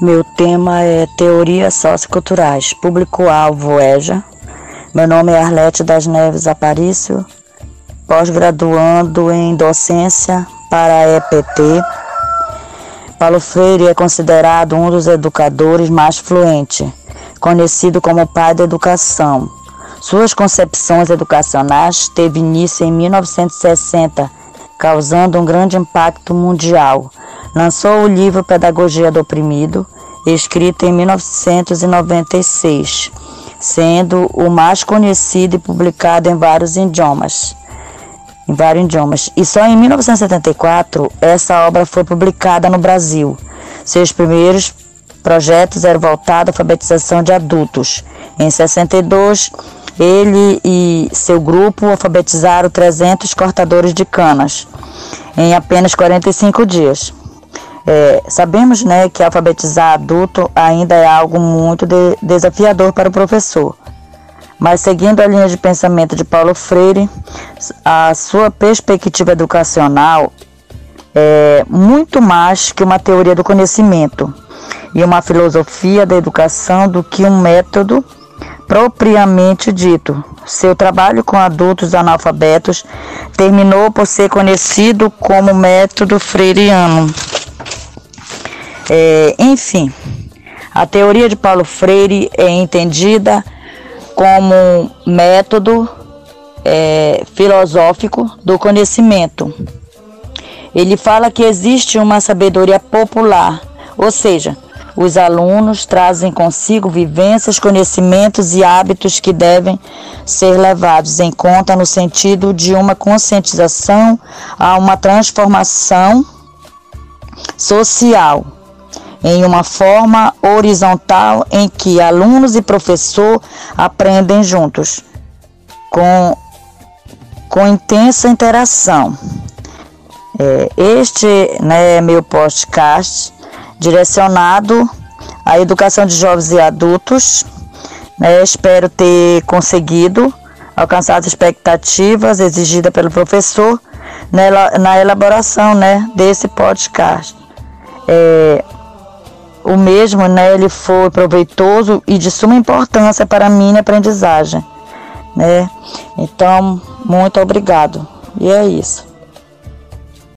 Meu tema é Teorias Socioculturais, público-alvo EJA. Meu nome é Arlete das Neves Aparício, pós-graduando em docência para a EPT. Paulo Freire é considerado um dos educadores mais fluentes, conhecido como pai da educação. Suas concepções educacionais teve início em 1960, causando um grande impacto mundial. Lançou o livro Pedagogia do Oprimido, escrito em 1996, sendo o mais conhecido e publicado em vários idiomas. Em vários idiomas. E só em 1974 essa obra foi publicada no Brasil. Seus primeiros projetos eram voltados à alfabetização de adultos. Em 62, ele e seu grupo alfabetizaram 300 cortadores de canas em apenas 45 dias. É, sabemos né, que alfabetizar adulto ainda é algo muito de, desafiador para o professor. Mas seguindo a linha de pensamento de Paulo Freire, a sua perspectiva educacional é muito mais que uma teoria do conhecimento e uma filosofia da educação do que um método propriamente dito. Seu trabalho com adultos analfabetos terminou por ser conhecido como método freiriano. É, enfim, a teoria de Paulo Freire é entendida como método é, filosófico do conhecimento. Ele fala que existe uma sabedoria popular, ou seja, os alunos trazem consigo vivências, conhecimentos e hábitos que devem ser levados em conta no sentido de uma conscientização a uma transformação social em uma forma horizontal em que alunos e professor aprendem juntos, com, com intensa interação. É, este né, é meu podcast direcionado à educação de jovens e adultos. Né, espero ter conseguido alcançar as expectativas exigidas pelo professor na, na elaboração né, desse podcast. É, o mesmo, né, ele foi proveitoso e de suma importância para a minha aprendizagem, né? Então, muito obrigado. E é isso.